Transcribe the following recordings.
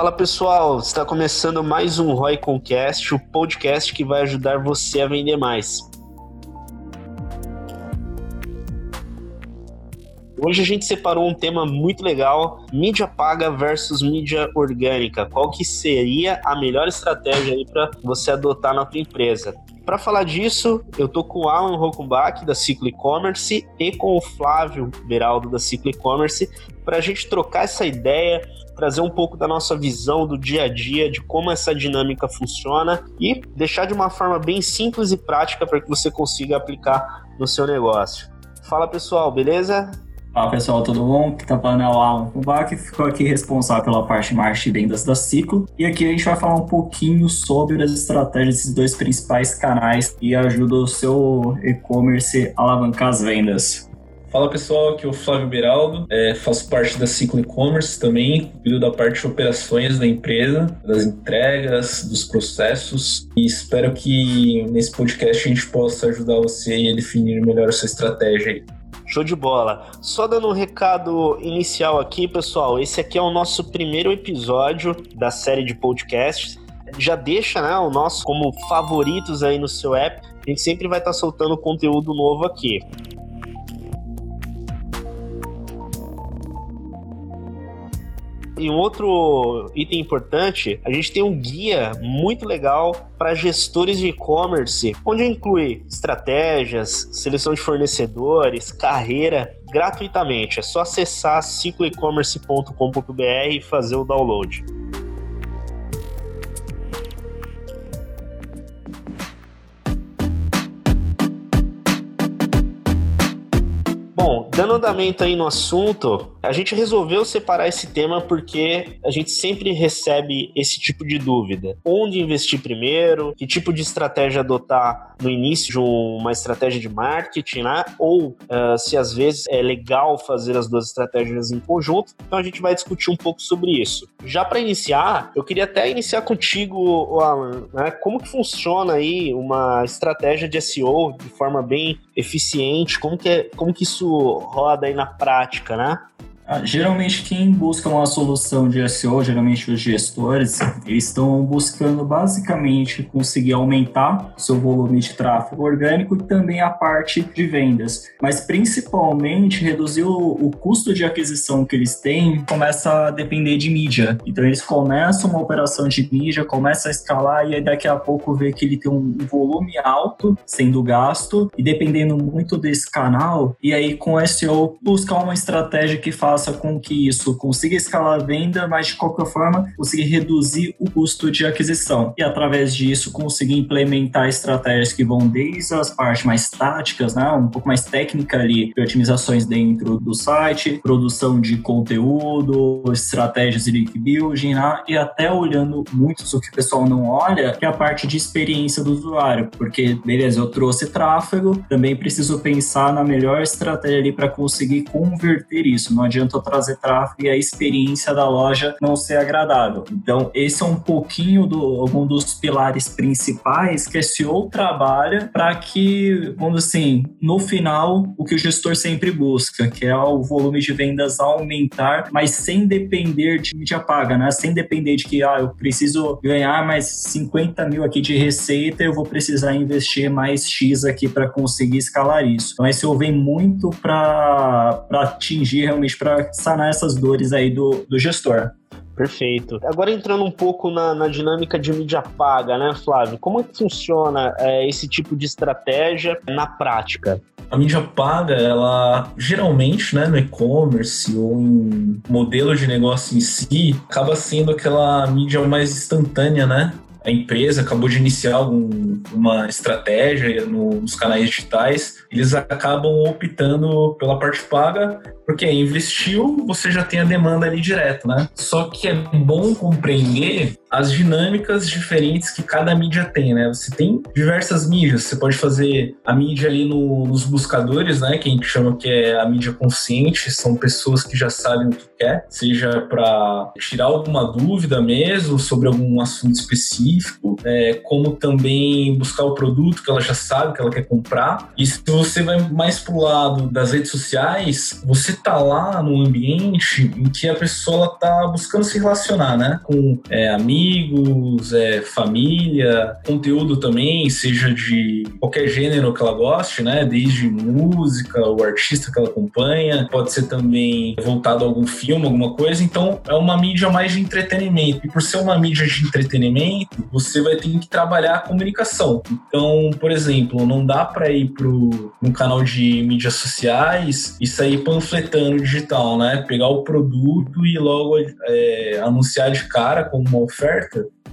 Fala pessoal, está começando mais um Roy Concast, o podcast que vai ajudar você a vender mais. Hoje a gente separou um tema muito legal, mídia paga versus mídia orgânica. Qual que seria a melhor estratégia aí para você adotar na tua empresa? Para falar disso, eu tô com o Alan Rockenbach da Ciclo E-Commerce e com o Flávio Beraldo da Ciclo E-Commerce para a gente trocar essa ideia, trazer um pouco da nossa visão do dia a dia, de como essa dinâmica funciona e deixar de uma forma bem simples e prática para que você consiga aplicar no seu negócio. Fala pessoal, beleza? Fala pessoal, tudo bom? Aqui tá falando é o Alan Kubak, ficou aqui responsável pela parte marketing e vendas da Ciclo. E aqui a gente vai falar um pouquinho sobre as estratégias desses dois principais canais que ajudam o seu e-commerce a alavancar as vendas. Fala pessoal, aqui é o Flávio Beraldo, é, faço parte da Ciclo E-Commerce também, cuido da parte de operações da empresa, das entregas, dos processos e espero que nesse podcast a gente possa ajudar você a definir melhor a sua estratégia. Show de bola. Só dando um recado inicial aqui, pessoal. Esse aqui é o nosso primeiro episódio da série de podcasts. Já deixa né, o nosso como favoritos aí no seu app. A gente sempre vai estar soltando conteúdo novo aqui. E um outro item importante, a gente tem um guia muito legal para gestores de e-commerce, onde inclui estratégias, seleção de fornecedores, carreira, gratuitamente. É só acessar cicloecommerce.com.br e fazer o download. Dando andamento aí no assunto, a gente resolveu separar esse tema porque a gente sempre recebe esse tipo de dúvida. Onde investir primeiro? Que tipo de estratégia adotar no início de uma estratégia de marketing, né? Ou uh, se às vezes é legal fazer as duas estratégias em conjunto. Então a gente vai discutir um pouco sobre isso. Já para iniciar, eu queria até iniciar contigo, Alan, né? Como que funciona aí uma estratégia de SEO de forma bem eficiente? Como que, é, como que isso roda aí na prática, né? Ah, geralmente quem busca uma solução de SEO, geralmente os gestores, eles estão buscando basicamente conseguir aumentar seu volume de tráfego orgânico e também a parte de vendas, mas principalmente reduzir o, o custo de aquisição que eles têm começa a depender de mídia. Então eles começam uma operação de mídia, começa a escalar e aí daqui a pouco vê que ele tem um volume alto sendo gasto e dependendo muito desse canal, e aí com SEO buscar uma estratégia que faça faça com que isso consiga escalar a venda, mas de qualquer forma conseguir reduzir o custo de aquisição. E através disso conseguir implementar estratégias que vão desde as partes mais táticas, né, um pouco mais técnica ali, de otimizações dentro do site, produção de conteúdo, estratégias de link building, né, e até olhando muito o que o pessoal não olha, que é a parte de experiência do usuário, porque beleza, eu trouxe tráfego, também preciso pensar na melhor estratégia ali para conseguir converter isso. Não adianta adiantou trazer tráfego e a experiência da loja não ser agradável. Então, esse é um pouquinho do algum dos pilares principais que a SEO trabalha para que, vamos assim, no final, o que o gestor sempre busca, que é o volume de vendas aumentar, mas sem depender de mídia paga, né? Sem depender de que, ah, eu preciso ganhar mais 50 mil aqui de receita, eu vou precisar investir mais X aqui para conseguir escalar isso. Então, a SEO vem muito para atingir realmente, para sanar essas dores aí do, do gestor. Perfeito. Agora entrando um pouco na, na, dinâmica de mídia paga, né, Flávio? Como é que funciona é, esse tipo de estratégia na prática? A mídia paga, ela geralmente, né, no e-commerce ou em modelo de negócio em si, acaba sendo aquela mídia mais instantânea, né? A empresa acabou de iniciar algum, uma estratégia no, nos canais digitais, eles acabam optando pela parte paga, porque investiu, você já tem a demanda ali direto, né? Só que é bom compreender as dinâmicas diferentes que cada mídia tem, né? Você tem diversas mídias, você pode fazer a mídia ali no, nos buscadores, né? Que a gente chama que é a mídia consciente, são pessoas que já sabem o que quer, seja para tirar alguma dúvida mesmo sobre algum assunto específico, é, como também buscar o produto que ela já sabe que ela quer comprar. E se você vai mais pro lado das redes sociais, você tá lá num ambiente em que a pessoa tá buscando se relacionar, né? Com é, amigos, é, família, conteúdo também, seja de qualquer gênero que ela goste, né? Desde música, o artista que ela acompanha, pode ser também voltado a algum filme, alguma coisa. Então, é uma mídia mais de entretenimento. E por ser uma mídia de entretenimento, você vai ter que trabalhar a comunicação. Então, por exemplo, não dá para ir pro um canal de mídias sociais e sair panfletando digital, né? Pegar o produto e logo é, anunciar de cara como uma oferta,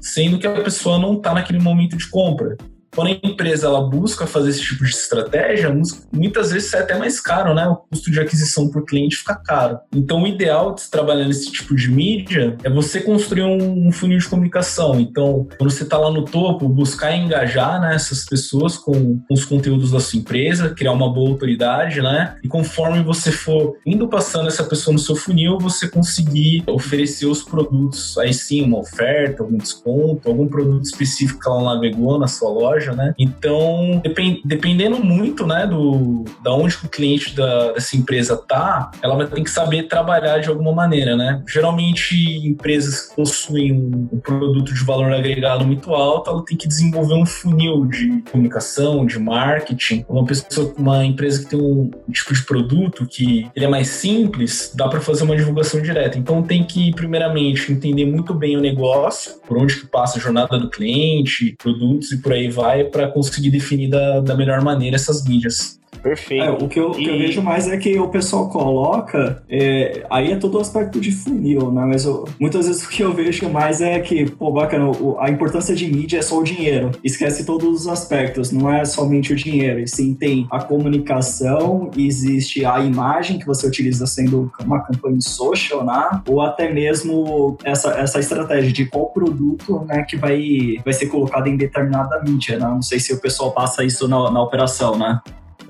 sendo que a pessoa não está naquele momento de compra. Quando a empresa ela busca fazer esse tipo de estratégia, muitas vezes é até mais caro, né? O custo de aquisição por cliente fica caro. Então, o ideal de se trabalhar nesse tipo de mídia é você construir um, funil de comunicação. Então, quando você está lá no topo, buscar engajar né, essas pessoas com, com, os conteúdos da sua empresa, criar uma boa autoridade, né? E conforme você for indo passando essa pessoa no seu funil, você conseguir oferecer os produtos, aí sim, uma oferta, algum desconto, algum produto específico que ela navegou na sua loja loja, né? Então, depend, dependendo muito, né, do da onde o cliente da, dessa empresa tá, ela vai ter que saber trabalhar de alguma maneira, né? Geralmente, empresas que possuem um, um produto de valor agregado muito alto, ela tem que desenvolver um funil de comunicação, de marketing. Uma pessoa, uma empresa que tem um tipo de produto que ele é mais simples, dá para fazer uma divulgação direta. Então, tem que primeiramente entender muito bem o negócio, por onde que passa a jornada do cliente, produtos e por aí vai para conseguir definir da, da melhor maneira essas mídias. Perfeito. É, o que, eu, e... que eu vejo mais é que o pessoal coloca, é, aí é todo o aspecto de funil, né? Mas eu, muitas vezes o que eu vejo mais é que, pô, bacana, a importância de mídia é só o dinheiro. Esquece todos os aspectos, não é somente o dinheiro. E sim, tem a comunicação, existe a imagem que você utiliza sendo uma campanha social, né? Ou até mesmo essa, essa estratégia de qual produto né, que vai, vai ser colocado em determinada mídia, né? Não sei se o pessoal passa isso na, na operação, né?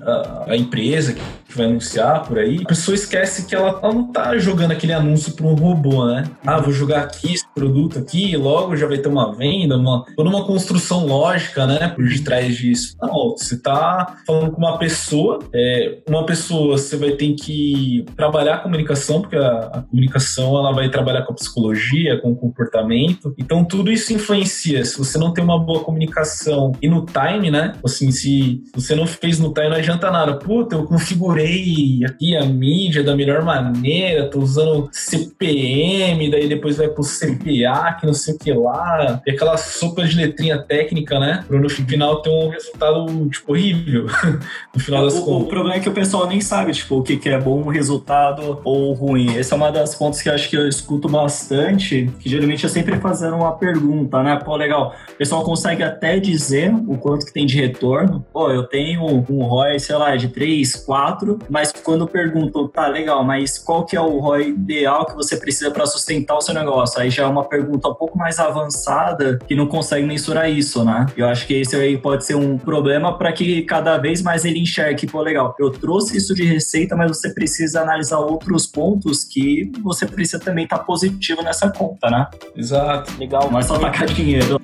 A, empresa que vai anunciar por aí, a pessoa esquece que ela, ela não tá jogando aquele anúncio para um robô, né? Ah, vou jogar aqui esse produto aqui, logo já vai ter uma venda, uma, toda uma construção lógica, né, por detrás disso. Não, você tá falando com uma pessoa, é, uma pessoa você vai ter que trabalhar a comunicação, porque a, a comunicação ela vai trabalhar com a psicologia, com o comportamento. Então tudo isso influencia. Se você não tem uma boa comunicação e no time, né? Assim, se você não fez no time, não nada. Puta, eu configurei aqui a mídia da melhor maneira, tô usando CPM, daí depois vai pro CPA, que não sei o que lá, e aquela sopa de letrinha técnica, né? Pra no final ter um resultado, tipo, horrível. no final das o, contas. O problema é que o pessoal nem sabe, tipo, o que, que é bom resultado ou ruim. Essa é uma das pontos que eu acho que eu escuto bastante, que geralmente é sempre fazendo uma pergunta, né? Pô, legal, o pessoal consegue até dizer o quanto que tem de retorno. Pô, eu tenho um ROI sei lá, de 3, 4, mas quando perguntam, tá, legal, mas qual que é o ROI ideal que você precisa para sustentar o seu negócio? Aí já é uma pergunta um pouco mais avançada que não consegue mensurar isso, né? Eu acho que esse aí pode ser um problema para que cada vez mais ele enxergue, pô, legal, eu trouxe isso de receita, mas você precisa analisar outros pontos que você precisa também estar tá positivo nessa conta, né? Exato. Legal. É só tacar dinheiro.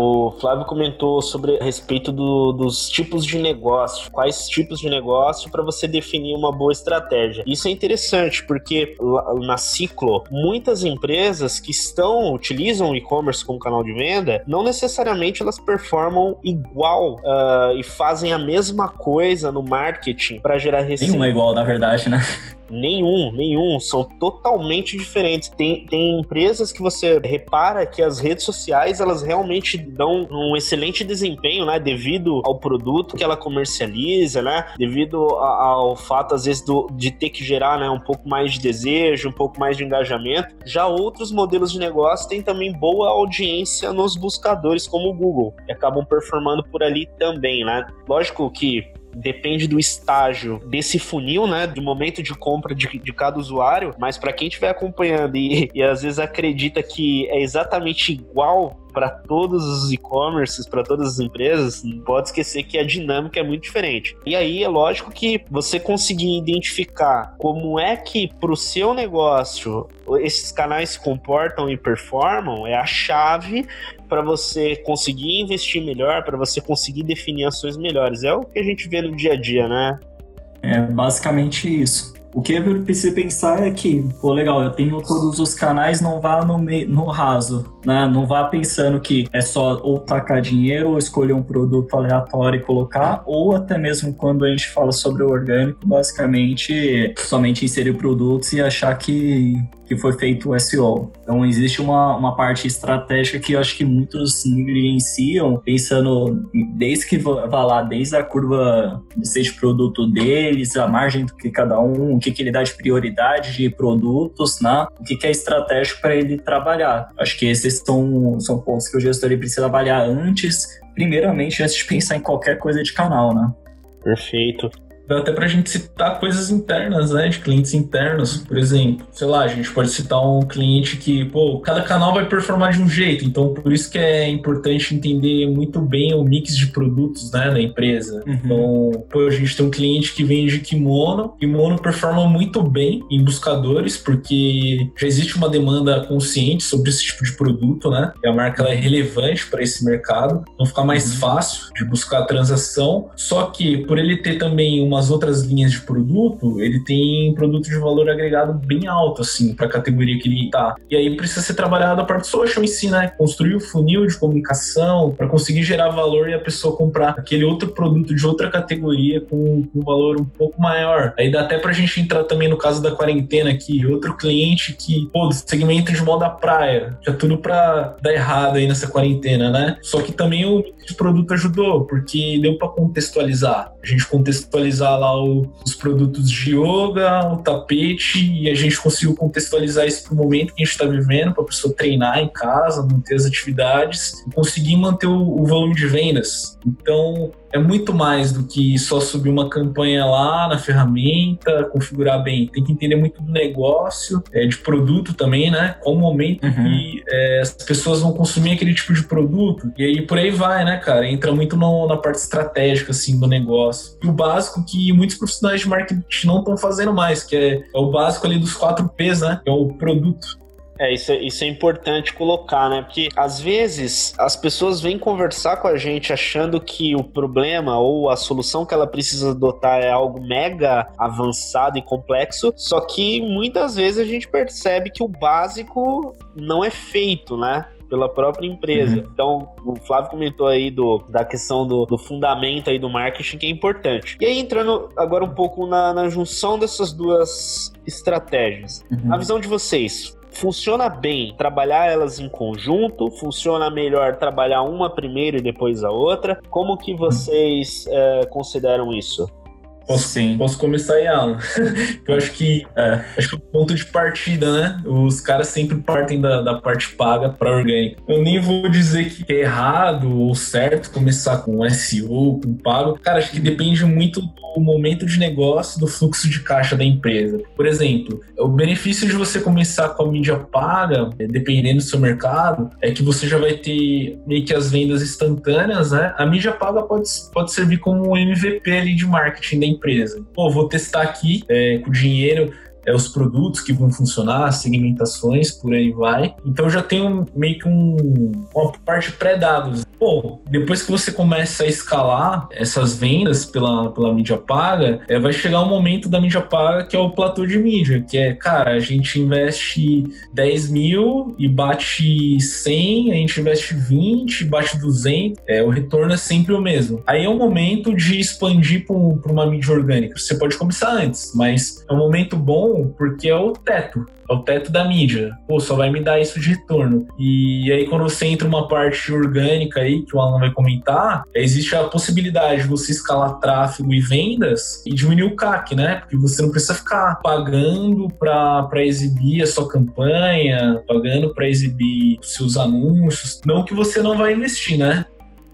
O Flávio comentou sobre a respeito do, dos tipos de negócio, quais tipos de negócio para você definir uma boa estratégia. Isso é interessante porque na Ciclo, muitas empresas que estão utilizam o e-commerce como canal de venda, não necessariamente elas performam igual uh, e fazem a mesma coisa no marketing para gerar receita. Nenhuma igual, na verdade, né? Nenhum, nenhum. São totalmente diferentes. Tem, tem empresas que você repara que as redes sociais elas realmente dão um excelente desempenho, né? Devido ao produto que ela comercializa, né? Devido ao fato, às vezes, do, de ter que gerar né, um pouco mais de desejo, um pouco mais de engajamento. Já outros modelos de negócio têm também boa audiência nos buscadores, como o Google, e acabam performando por ali também, né? Lógico que depende do estágio desse funil, né? Do momento de compra de, de cada usuário, mas para quem estiver acompanhando e, e às vezes acredita que é exatamente igual para todos os e-commerces, para todas as empresas, pode esquecer que a dinâmica é muito diferente. E aí é lógico que você conseguir identificar como é que para o seu negócio esses canais se comportam e performam é a chave para você conseguir investir melhor, para você conseguir definir ações melhores. É o que a gente vê no dia a dia, né? É basicamente isso. O que eu preciso pensar é que, pô, legal, eu tenho todos os canais, não vá no, no raso, né? Não vá pensando que é só ou tacar dinheiro ou escolher um produto aleatório e colocar, ou até mesmo quando a gente fala sobre o orgânico, basicamente somente inserir produtos e achar que que foi feito o SEO. Então existe uma, uma parte estratégica que eu acho que muitos negligenciam, pensando desde que vá lá, desde a curva de produto deles, a margem que cada um, o que, que ele dá de prioridade de produtos, né? o que, que é estratégico para ele trabalhar. Acho que esses são, são pontos que o gestor precisa avaliar antes, primeiramente, antes de pensar em qualquer coisa de canal, né? Perfeito. Dá até pra gente citar coisas internas, né? De clientes internos. Por exemplo, sei lá, a gente pode citar um cliente que, pô, cada canal vai performar de um jeito. Então, por isso que é importante entender muito bem o mix de produtos, né, da empresa. Uhum. Então, pô, a gente tem um cliente que vende kimono. Kimono performa muito bem em buscadores, porque já existe uma demanda consciente sobre esse tipo de produto, né? E a marca é relevante para esse mercado. Então, fica mais uhum. fácil de buscar a transação. Só que, por ele ter também uma as outras linhas de produto, ele tem produto de valor agregado bem alto, assim, para a categoria que ele tá. E aí precisa ser trabalhado a parte social em si, né? Construir o funil de comunicação para conseguir gerar valor e a pessoa comprar aquele outro produto de outra categoria com, com um valor um pouco maior. Aí dá até pra gente entrar também no caso da quarentena aqui, outro cliente que, pô, segmento de moda praia, já tudo pra dar errado aí nessa quarentena, né? Só que também o produto ajudou, porque deu para contextualizar. A gente contextualizar usar lá o, os produtos de yoga, o tapete, e a gente conseguiu contextualizar isso para o momento que a gente está vivendo, para a pessoa treinar em casa, manter as atividades, conseguir manter o, o volume de vendas. Então, é muito mais do que só subir uma campanha lá na ferramenta, configurar bem. Tem que entender muito do negócio, é, de produto também, né? Qual o momento uhum. que é, as pessoas vão consumir aquele tipo de produto. E aí por aí vai, né, cara? Entra muito no, na parte estratégica, assim, do negócio. E o básico que muitos profissionais de marketing não estão fazendo mais, que é, é o básico ali dos quatro P's, né? Que é o produto. É isso, isso é importante colocar, né? Porque às vezes as pessoas vêm conversar com a gente achando que o problema ou a solução que ela precisa adotar é algo mega avançado e complexo, só que muitas vezes a gente percebe que o básico não é feito, né? pela própria empresa. Uhum. Então, o Flávio comentou aí do, da questão do, do, fundamento aí do marketing que é importante. E aí, entrando agora um pouco na, na junção dessas duas estratégias. Uhum. A visão de vocês, funciona bem trabalhar elas em conjunto? Funciona melhor trabalhar uma primeiro e depois a outra? Como que vocês é, consideram isso? Posso, Sim. posso começar aí, Alan? eu acho que é, acho que o ponto de partida, né? Os caras sempre partem da, da parte paga para orgânica. Eu nem vou dizer que é errado ou certo começar com SEO, com pago. Cara, acho que depende muito do momento de negócio, do fluxo de caixa da empresa. Por exemplo, o benefício de você começar com a mídia paga, dependendo do seu mercado, é que você já vai ter meio que as vendas instantâneas, né? A mídia paga pode, pode servir como um MVP ali de marketing da empresa empresa. Pô, vou testar aqui é, com dinheiro é, os produtos que vão funcionar, segmentações, por aí vai. Então já tenho meio que um, uma parte pré-dados. Pô, depois que você começa a escalar essas vendas pela, pela mídia paga, é, vai chegar um momento da mídia paga que é o platô de mídia, que é, cara, a gente investe 10 mil e bate 100, a gente investe 20, bate 200, é, o retorno é sempre o mesmo. Aí é o momento de expandir para uma mídia orgânica. Você pode começar antes, mas é um momento bom porque é o teto, é o teto da mídia. Pô, só vai me dar isso de retorno. E aí, quando você entra uma parte orgânica aí, que o Alan vai comentar, existe a possibilidade de você escalar tráfego e vendas e diminuir o CAC, né? Porque você não precisa ficar pagando para exibir a sua campanha, pagando para exibir seus anúncios. Não que você não vai investir, né?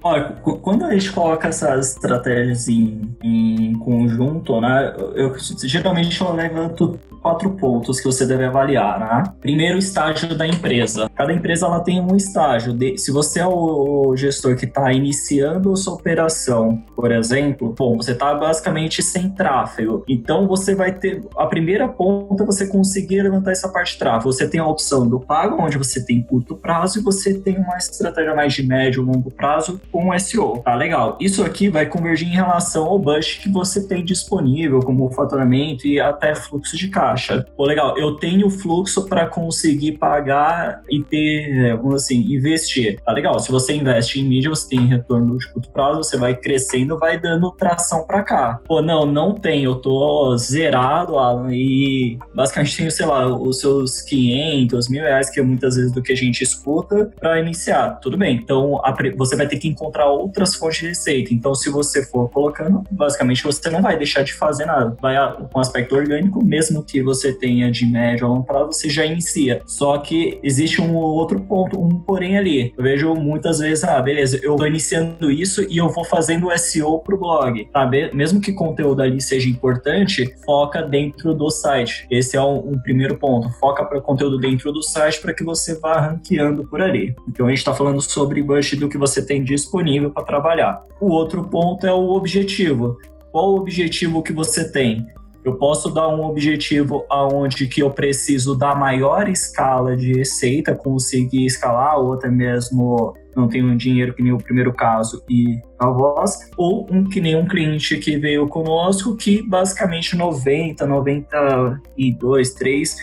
Olha, quando a gente coloca essas estratégias em, em conjunto, né? Eu geralmente eu levanto quatro pontos que você deve avaliar, né? Primeiro, estágio da empresa. Cada empresa ela tem um estágio. De, se você é o gestor que está iniciando sua operação, por exemplo, bom, você está basicamente sem tráfego. Então você vai ter a primeira ponta você conseguir levantar essa parte de tráfego. Você tem a opção do pago, onde você tem curto prazo, e você tem uma estratégia mais de médio e longo prazo com SEO. Tá legal. Isso aqui vai convergir em relação ao budget que você tem disponível, como faturamento e até fluxo de caixa caixa. Pô, legal, eu tenho fluxo para conseguir pagar e ter, vamos assim, investir. Tá legal, se você investe em mídia, você tem retorno de curto prazo, você vai crescendo, vai dando tração para cá. Pô, não, não tem, eu tô zerado, Alan, e basicamente tenho, sei lá, os seus 500, mil reais, que é muitas vezes do que a gente escuta, para iniciar. Tudo bem, então você vai ter que encontrar outras fontes de receita. Então, se você for colocando, basicamente você não vai deixar de fazer nada. Vai com aspecto orgânico, mesmo que você tenha de médio a longo prazo, você já inicia. Só que existe um outro ponto, um porém ali. Eu vejo muitas vezes, ah, beleza, eu tô iniciando isso e eu vou fazendo SEO pro blog, tá? Mesmo que conteúdo ali seja importante, foca dentro do site. Esse é um, um primeiro ponto. Foca para conteúdo dentro do site para que você vá ranqueando por ali. Então a gente está falando sobre budget do que você tem disponível para trabalhar. O outro ponto é o objetivo. Qual o objetivo que você tem? Eu posso dar um objetivo aonde que eu preciso da maior escala de receita, conseguir escalar, ou até mesmo não tenho dinheiro que nem o primeiro caso e a voz, ou um que nem um cliente que veio conosco que basicamente 90, 92, 3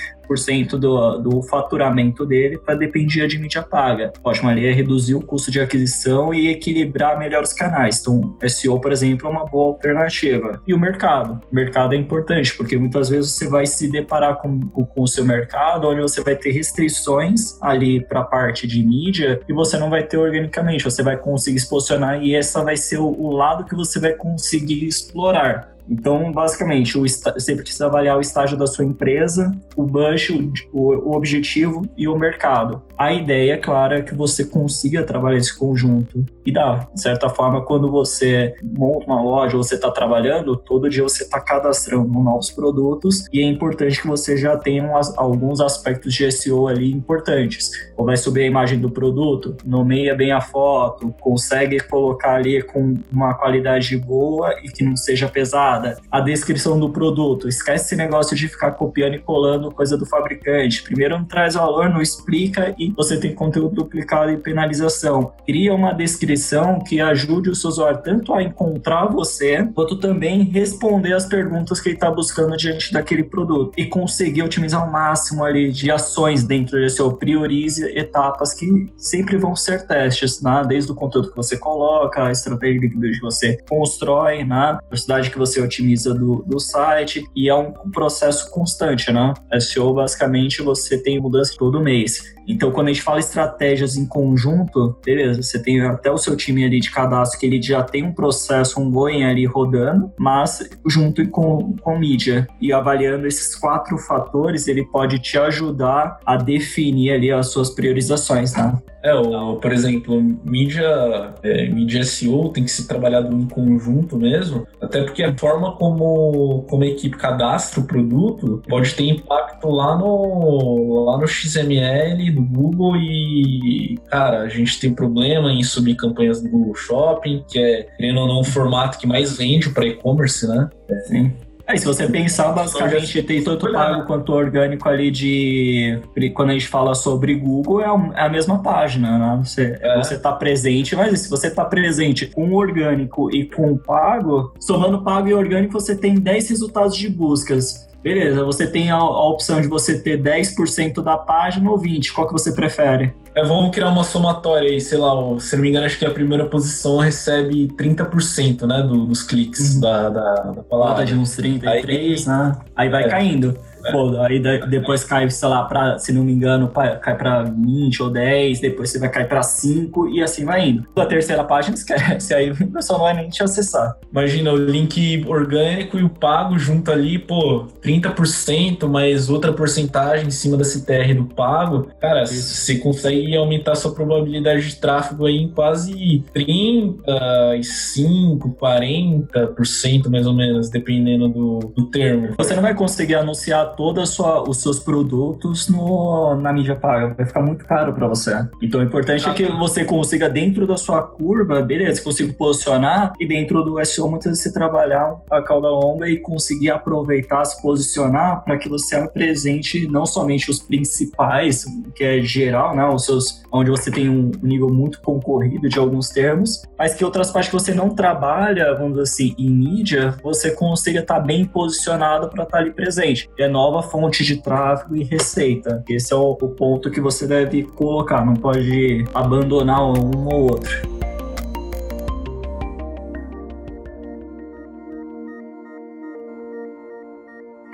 do, do faturamento dele para dependia de mídia paga. Ótimo, ali é reduzir o custo de aquisição e equilibrar melhor os canais. Então, SEO, por exemplo, é uma boa alternativa. E o mercado. O mercado é importante, porque muitas vezes você vai se deparar com, com o seu mercado, onde você vai ter restrições ali para a parte de mídia e você não vai ter organicamente, você vai conseguir se posicionar e essa vai ser o, lado que você vai conseguir explorar. Então, basicamente, você precisa avaliar o estágio da sua empresa, o budget, o, o objetivo e o mercado. A ideia, claro, é que você consiga trabalhar esse conjunto. E dá, de certa forma, quando você monta uma loja, você está trabalhando, todo dia você está cadastrando novos produtos e é importante que você já tenha umas, alguns aspectos de SEO ali importantes. Ou vai subir a imagem do produto, nomeia bem a foto, consegue colocar ali com uma qualidade boa e que não seja pesada a descrição do produto. Esquece esse negócio de ficar copiando e colando coisa do fabricante. Primeiro não traz valor, não explica e você tem conteúdo duplicado e penalização. Cria uma descrição que ajude o seu usuário tanto a encontrar você, quanto também responder as perguntas que ele está buscando diante daquele produto e conseguir otimizar o máximo ali de ações dentro desse seu priorize etapas que sempre vão ser testes, né? desde o conteúdo que você coloca, a estratégia que você constrói, né? a velocidade que você otimiza do, do site e é um processo constante, né? SEO, basicamente, você tem mudança todo mês. Então, quando a gente fala estratégias em conjunto, beleza, você tem até o seu time ali de cadastro que ele já tem um processo, um going ali rodando, mas junto com, com mídia. E avaliando esses quatro fatores, ele pode te ajudar a definir ali as suas priorizações, tá? É, o, por exemplo, mídia, é, mídia SEO tem que ser trabalhado em conjunto mesmo, até porque a forma como, como a equipe cadastra o produto pode ter impacto lá no, lá no XML do Google e, cara, a gente tem problema em subir campanhas do Google Shopping, que é, querendo ou não, o formato que mais vende para e-commerce, né? Sim. Aí, se você pensar, basicamente tem tanto pago quanto orgânico ali de. Quando a gente fala sobre Google, é, é a mesma página, né? Você, é. você tá presente, mas se você tá presente com orgânico e com pago, somando pago e orgânico, você tem 10 resultados de buscas. Beleza, você tem a, a opção de você ter 10% da página ou 20%. Qual que você prefere? É, vamos criar uma somatória aí, sei lá, se não me engano, acho que a primeira posição recebe 30% né, do, dos cliques uhum. da, da, da palavra. de uns 33, aí, né? Aí vai é. caindo. Pô, aí depois cai, sei lá, pra, se não me engano, cai pra 20 ou 10, depois você vai cair pra 5 e assim vai indo. A terceira página esquece, aí o pessoal não vai nem te acessar. Imagina o link orgânico e o pago junto ali, pô, 30% mais outra porcentagem em cima da CTR do pago. Cara, Isso. você consegue aumentar sua probabilidade de tráfego aí em quase 35, 40% mais ou menos, dependendo do, do termo. Você não vai conseguir anunciar todos os seus produtos no, na mídia paga, vai ficar muito caro para você. Então o importante é que você consiga dentro da sua curva, beleza, consiga posicionar e dentro do SEO muitas vezes você trabalhar a cauda longa e conseguir aproveitar, se posicionar para que você apresente não somente os principais, que é geral, né, os seus onde você tem um nível muito concorrido de alguns termos, mas que outras partes que você não trabalha, vamos dizer assim, em mídia, você consiga estar tá bem posicionado para estar tá ali presente. É nova fonte de tráfego e receita. Esse é o, o ponto que você deve colocar, não pode abandonar um ou outro.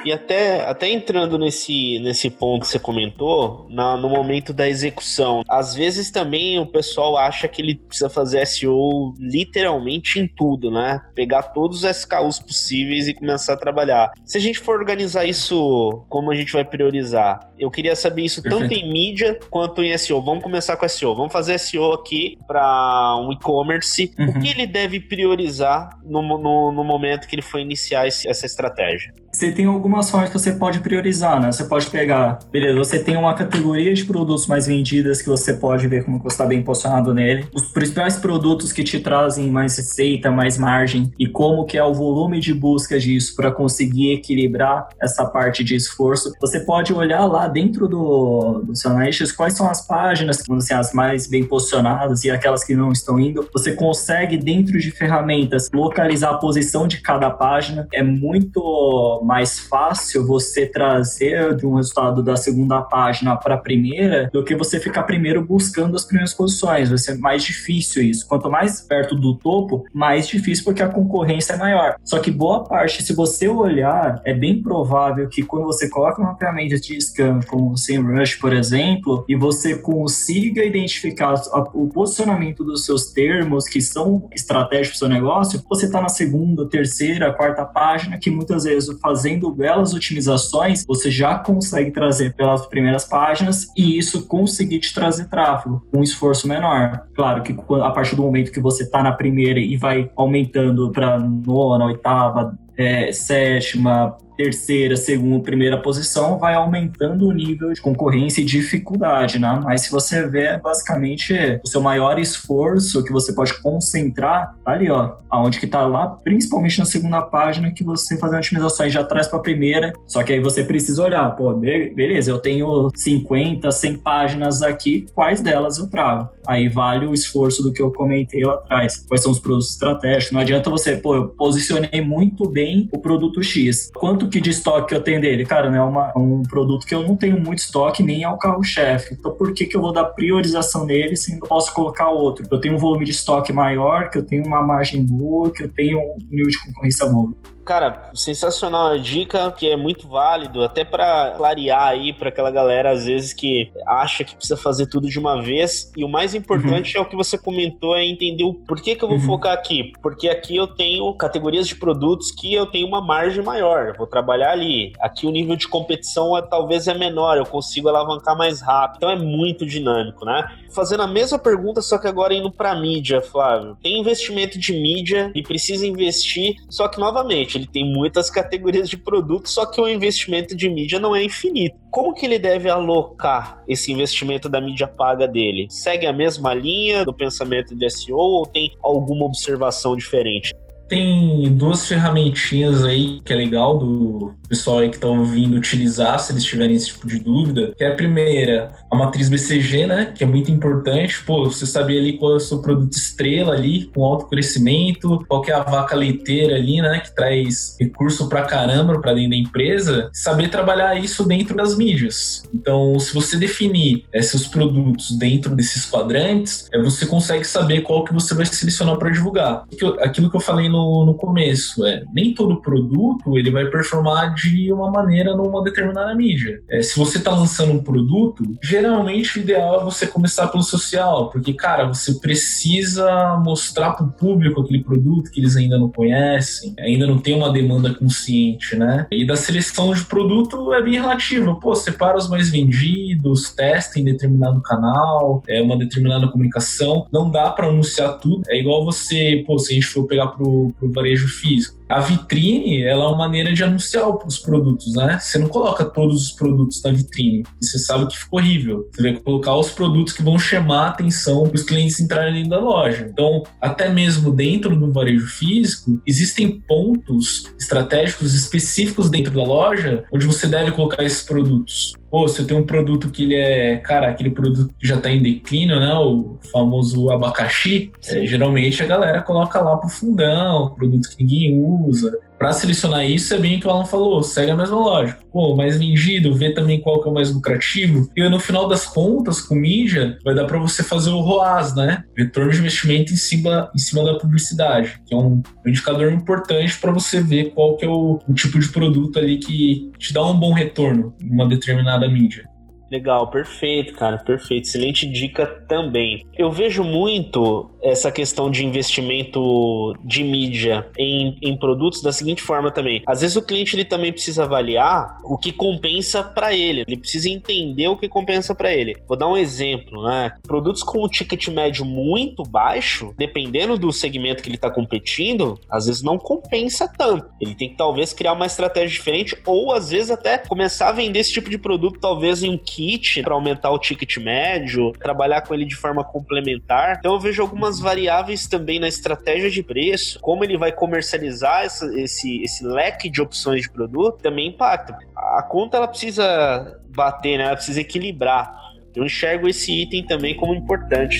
E até, até entrando nesse, nesse ponto que você comentou, na, no momento da execução, às vezes também o pessoal acha que ele precisa fazer SEO literalmente em tudo, né? Pegar todos os SKUs possíveis e começar a trabalhar. Se a gente for organizar isso, como a gente vai priorizar? Eu queria saber isso Perfeito. tanto em mídia quanto em SEO. Vamos começar com SEO. Vamos fazer SEO aqui para um e-commerce. Uhum. O que ele deve priorizar no, no, no momento que ele for iniciar esse, essa estratégia? Você tem algumas formas que você pode priorizar, né? Você pode pegar, beleza, você tem uma categoria de produtos mais vendidas que você pode ver como você está bem posicionado nele. Os principais produtos que te trazem mais receita, mais margem e como que é o volume de busca disso para conseguir equilibrar essa parte de esforço. Você pode olhar lá dentro do, do seu Analytics quais são as páginas que vão ser as mais bem posicionadas e aquelas que não estão indo. Você consegue, dentro de ferramentas, localizar a posição de cada página. É muito mais fácil você trazer de um resultado da segunda página para a primeira do que você ficar primeiro buscando as primeiras posições. Vai ser mais difícil isso. Quanto mais perto do topo, mais difícil porque a concorrência é maior. Só que boa parte, se você olhar, é bem provável que quando você coloca uma ferramenta de scan como o SEMrush, por exemplo, e você consiga identificar o posicionamento dos seus termos que são estratégicos para o seu negócio, você está na segunda, terceira, quarta página, que muitas vezes faz fazendo belas otimizações, você já consegue trazer pelas primeiras páginas e isso conseguir te trazer tráfego com um esforço menor. Claro que a partir do momento que você está na primeira e vai aumentando para nona, oitava, é, sétima, terceira, segunda, primeira posição, vai aumentando o nível de concorrência e dificuldade, né? Mas se você vê, é basicamente o seu maior esforço que você pode concentrar tá ali, ó, aonde que tá lá, principalmente na segunda página, que você faz a otimização e já traz para a primeira. Só que aí você precisa olhar, pô, beleza, eu tenho 50, 100 páginas aqui, quais delas eu trago? Aí vale o esforço do que eu comentei lá atrás. Quais são os produtos estratégicos? Não adianta você, pô, eu posicionei muito bem o produto X. Quanto que de estoque eu tenho dele? Cara, não é uma, um produto que eu não tenho muito estoque, nem é o carro-chefe. Então, por que, que eu vou dar priorização nele se eu posso colocar outro? Eu tenho um volume de estoque maior, que eu tenho uma margem boa, que eu tenho um nível de concorrência bom. Cara, sensacional a dica, que é muito válido, até para clarear aí para aquela galera, às vezes, que acha que precisa fazer tudo de uma vez. E o mais importante uhum. é o que você comentou, é entender o porquê que eu vou uhum. focar aqui. Porque aqui eu tenho categorias de produtos que eu tenho uma margem maior, vou trabalhar ali. Aqui o nível de competição é, talvez é menor, eu consigo alavancar mais rápido. Então é muito dinâmico, né? Fazendo a mesma pergunta, só que agora indo para mídia, Flávio. Tem investimento de mídia e precisa investir, só que novamente ele tem muitas categorias de produtos, só que o investimento de mídia não é infinito. Como que ele deve alocar esse investimento da mídia paga dele? Segue a mesma linha do pensamento de SEO ou tem alguma observação diferente? Tem duas ferramentinhas aí que é legal do pessoal aí que tá ouvindo utilizar se eles tiverem esse tipo de dúvida. Que é a primeira, a matriz BCG, né? Que é muito importante. Pô, você saber ali qual é o seu produto estrela ali, com alto crescimento, qual é a vaca leiteira ali, né? Que traz recurso pra caramba pra dentro da empresa. Saber trabalhar isso dentro das mídias. Então, se você definir esses produtos dentro desses quadrantes, é, você consegue saber qual que você vai selecionar para divulgar. Aquilo que eu falei no, no começo. É, nem todo produto ele vai performar de uma maneira numa determinada mídia. É, se você está lançando um produto, geralmente o ideal é você começar pelo social, porque, cara, você precisa mostrar para o público aquele produto que eles ainda não conhecem, ainda não tem uma demanda consciente, né? E da seleção de produto é bem relativo. Pô, separa os mais vendidos, testa em determinado canal, é uma determinada comunicação. Não dá para anunciar tudo. É igual você, pô, se a gente for pegar pro, pro varejo físico. A vitrine, ela é uma maneira de anunciar os produtos, né? Você não coloca todos os produtos na vitrine. Você sabe que ficou horrível. Você vai colocar os produtos que vão chamar a atenção para os clientes entrarem da loja. Então, até mesmo dentro do varejo físico, existem pontos estratégicos específicos dentro da loja onde você deve colocar esses produtos. Pô, você tem um produto que ele é, cara, aquele produto que já está em declínio, né? O famoso abacaxi. É, geralmente a galera coloca lá pro fundão, produto que ninguém usa. Para selecionar isso, é bem o que o Alan falou, segue a mesma lógica. Pô, mais vendido, vê também qual que é o mais lucrativo. E no final das contas, com mídia, vai dar para você fazer o ROAS, né? Retorno de investimento em cima, em cima da publicidade, que é um indicador importante para você ver qual que é o, o tipo de produto ali que te dá um bom retorno em uma determinada mídia. Legal, perfeito, cara, perfeito. Excelente dica também. Eu vejo muito essa questão de investimento de mídia em, em produtos da seguinte forma também. Às vezes o cliente ele também precisa avaliar o que compensa para ele. Ele precisa entender o que compensa para ele. Vou dar um exemplo, né? Produtos com um ticket médio muito baixo, dependendo do segmento que ele está competindo, às vezes não compensa tanto. Ele tem que talvez criar uma estratégia diferente ou às vezes até começar a vender esse tipo de produto talvez em um kit para aumentar o ticket médio, trabalhar com ele de forma complementar. Então eu vejo algumas variáveis também na estratégia de preço, como ele vai comercializar essa, esse, esse leque de opções de produto, também impacta. A conta ela precisa bater, né? Ela precisa equilibrar. Eu enxergo esse item também como importante.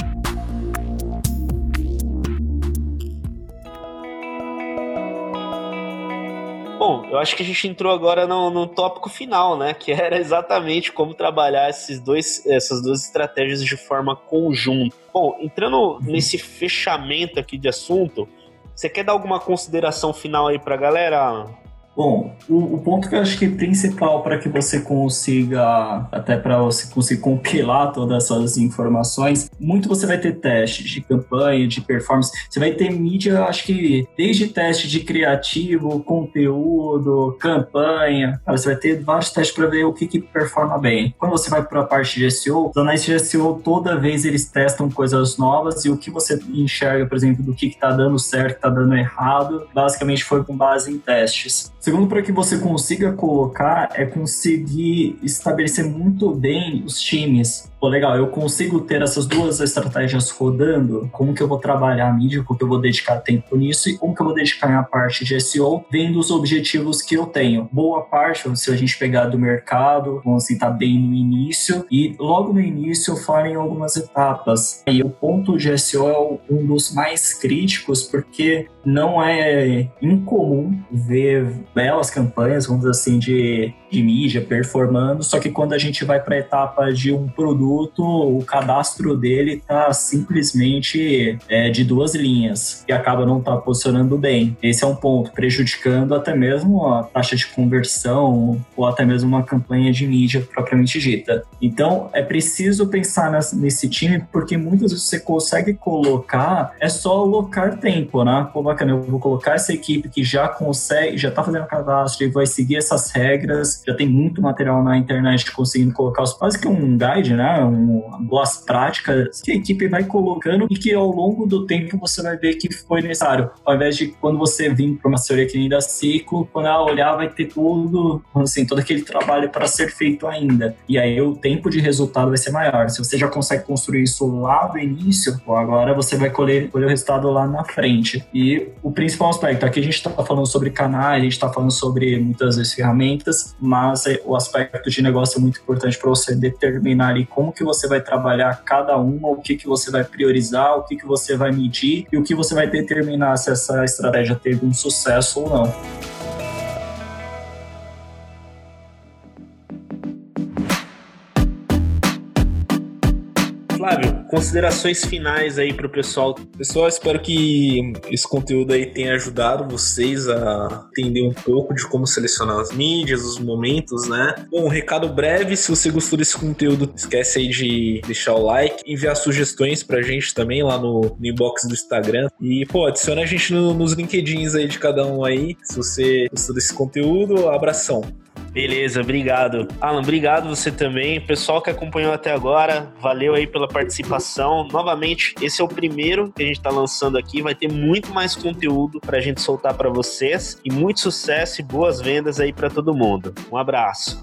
Eu acho que a gente entrou agora no, no tópico final, né? Que era exatamente como trabalhar esses dois, essas duas estratégias de forma conjunta. Bom, entrando nesse fechamento aqui de assunto, você quer dar alguma consideração final aí pra galera, Bom, o, o, ponto que eu acho que é principal para que você consiga, até para você conseguir compilar todas essas informações, muito você vai ter testes de campanha, de performance, você vai ter mídia, acho que desde teste de criativo, conteúdo, campanha, você vai ter vários testes para ver o que, que performa bem. Quando você vai para a parte de SEO, os analistas de SEO toda vez eles testam coisas novas e o que você enxerga, por exemplo, do que está dando certo, está dando errado, basicamente foi com base em testes. Segundo, para que você consiga colocar, é conseguir estabelecer muito bem os times. Pô, legal, eu consigo ter essas duas estratégias rodando, como que eu vou trabalhar a mídia, como que eu vou dedicar tempo nisso? E como que eu vou dedicar a parte de SEO, vendo os objetivos que eu tenho. Boa parte, se a gente pegar do mercado, vamos assim, tá bem no início, e logo no início eu falo em algumas etapas. E o ponto de SEO é um dos mais críticos, porque não é incomum ver belas campanhas, vamos dizer assim, de, de mídia performando, só que quando a gente vai para a etapa de um produto o cadastro dele tá simplesmente é, de duas linhas e acaba não tá posicionando bem. Esse é um ponto, prejudicando até mesmo a taxa de conversão ou até mesmo uma campanha de mídia propriamente dita. Então, é preciso pensar nesse time porque muitas vezes você consegue colocar, é só alocar tempo, né? Pô, bacana, eu vou colocar essa equipe que já consegue, já tá fazendo cadastro e vai seguir essas regras, já tem muito material na internet conseguindo colocar os quase que um guide, né? um, boas práticas que a equipe vai colocando e que ao longo do tempo você vai ver que foi necessário. Ao invés de quando você vir para uma teoria que ainda ciclo, quando ela olhar vai ter tudo, assim, todo aquele trabalho para ser feito ainda. E aí o tempo de resultado vai ser maior. Se você já consegue construir isso lá do início, agora você vai colher, colher o resultado lá na frente. E o principal aspecto, aqui a gente está falando sobre canais, a gente está falando sobre muitas vezes ferramentas, mas o aspecto de negócio é muito importante para você determinar ali como que você vai trabalhar cada uma, o que, que você vai priorizar, o que, que você vai medir e o que você vai determinar se essa estratégia teve um sucesso ou não. Considerações finais aí pro pessoal. Pessoal, espero que esse conteúdo aí tenha ajudado vocês a entender um pouco de como selecionar as mídias, os momentos, né? Bom, um recado breve, se você gostou desse conteúdo, esquece aí de deixar o like, enviar sugestões pra gente também lá no, no inbox do Instagram. E, pô, adiciona a gente no, nos LinkedIns aí de cada um aí, se você gostou desse conteúdo. Abração. Beleza, obrigado. Alan, obrigado você também. Pessoal que acompanhou até agora, valeu aí pela participação. Novamente, esse é o primeiro que a gente está lançando aqui. Vai ter muito mais conteúdo para a gente soltar para vocês. E muito sucesso e boas vendas aí para todo mundo. Um abraço.